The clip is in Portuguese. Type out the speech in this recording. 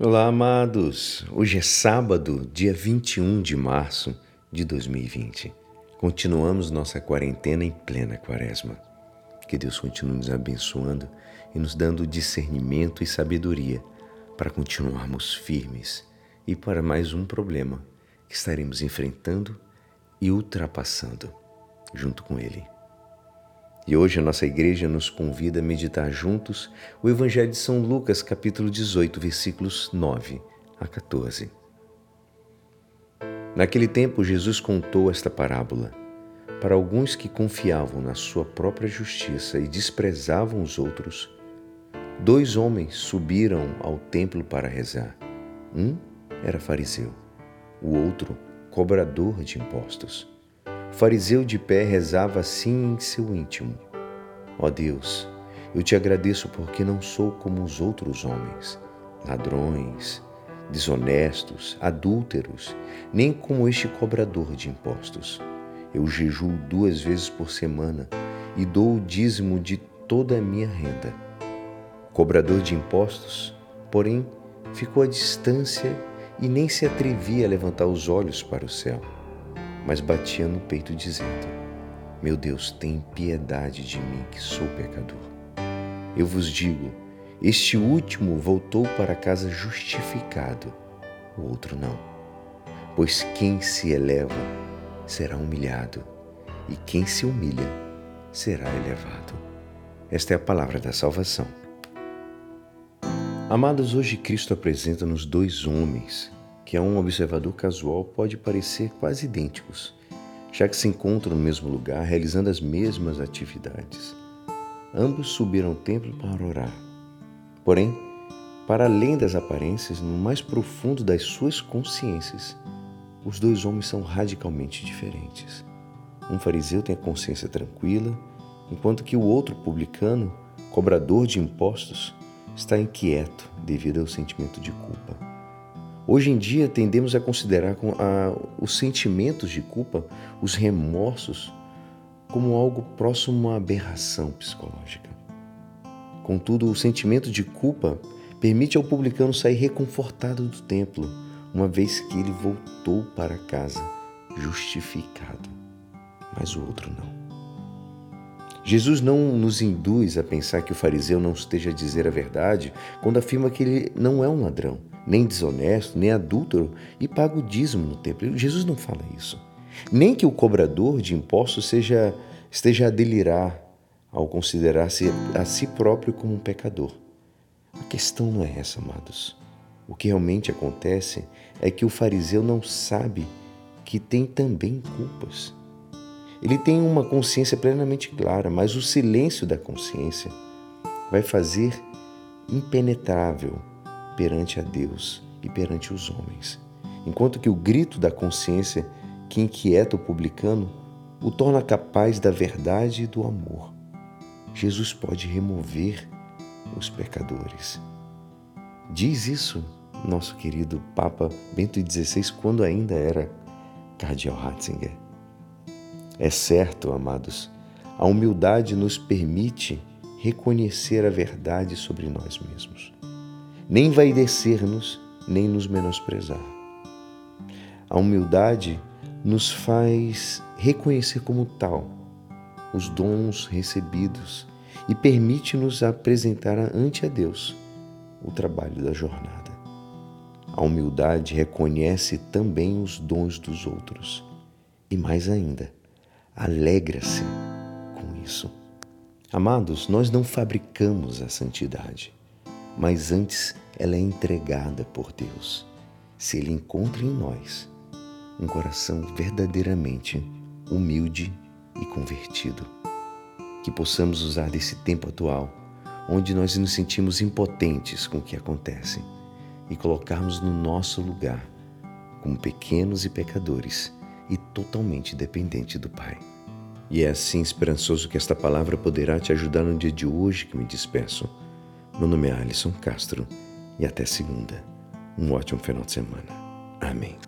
Olá, amados! Hoje é sábado, dia 21 de março de 2020. Continuamos nossa quarentena em plena quaresma. Que Deus continue nos abençoando e nos dando discernimento e sabedoria para continuarmos firmes e para mais um problema que estaremos enfrentando e ultrapassando junto com Ele. E hoje a nossa igreja nos convida a meditar juntos o Evangelho de São Lucas, capítulo 18, versículos 9 a 14. Naquele tempo, Jesus contou esta parábola para alguns que confiavam na sua própria justiça e desprezavam os outros. Dois homens subiram ao templo para rezar. Um era fariseu, o outro cobrador de impostos. O fariseu de pé rezava assim em seu íntimo: Ó oh Deus, eu te agradeço porque não sou como os outros homens, ladrões, desonestos, adúlteros, nem como este cobrador de impostos. Eu jejuo duas vezes por semana e dou o dízimo de toda a minha renda. cobrador de impostos, porém, ficou à distância e nem se atrevia a levantar os olhos para o céu mas batia no peito dizendo: Meu Deus, tem piedade de mim que sou pecador. Eu vos digo: este último voltou para casa justificado, o outro não. Pois quem se eleva será humilhado, e quem se humilha será elevado. Esta é a palavra da salvação. Amados, hoje Cristo apresenta-nos dois homens que a um observador casual pode parecer quase idênticos, já que se encontram no mesmo lugar, realizando as mesmas atividades. Ambos subiram ao templo para orar. Porém, para além das aparências, no mais profundo das suas consciências, os dois homens são radicalmente diferentes. Um fariseu tem a consciência tranquila, enquanto que o outro publicano, cobrador de impostos, está inquieto devido ao sentimento de culpa. Hoje em dia tendemos a considerar os sentimentos de culpa, os remorsos, como algo próximo a uma aberração psicológica. Contudo, o sentimento de culpa permite ao publicano sair reconfortado do templo, uma vez que ele voltou para casa justificado, mas o outro não. Jesus não nos induz a pensar que o fariseu não esteja a dizer a verdade quando afirma que ele não é um ladrão nem desonesto, nem adúltero e paga o dízimo no templo. Jesus não fala isso. Nem que o cobrador de impostos seja, esteja a delirar ao considerar-se a si próprio como um pecador. A questão não é essa, amados. O que realmente acontece é que o fariseu não sabe que tem também culpas. Ele tem uma consciência plenamente clara, mas o silêncio da consciência vai fazer impenetrável perante a Deus e perante os homens, enquanto que o grito da consciência que inquieta o publicano o torna capaz da verdade e do amor. Jesus pode remover os pecadores. Diz isso nosso querido Papa Bento XVI quando ainda era Cardeal Ratzinger. É certo, amados, a humildade nos permite reconhecer a verdade sobre nós mesmos nem vai descer-nos, nem nos menosprezar. A humildade nos faz reconhecer como tal os dons recebidos e permite-nos apresentar ante a Deus o trabalho da jornada. A humildade reconhece também os dons dos outros e, mais ainda, alegra-se com isso. Amados, nós não fabricamos a santidade mas antes ela é entregada por Deus. Se Ele encontra em nós um coração verdadeiramente humilde e convertido, que possamos usar desse tempo atual, onde nós nos sentimos impotentes com o que acontece, e colocarmos no nosso lugar como pequenos e pecadores e totalmente dependente do Pai. E é assim esperançoso que esta palavra poderá te ajudar no dia de hoje que me despeço meu nome é Alisson Castro e até segunda. Um ótimo final de semana. Amém.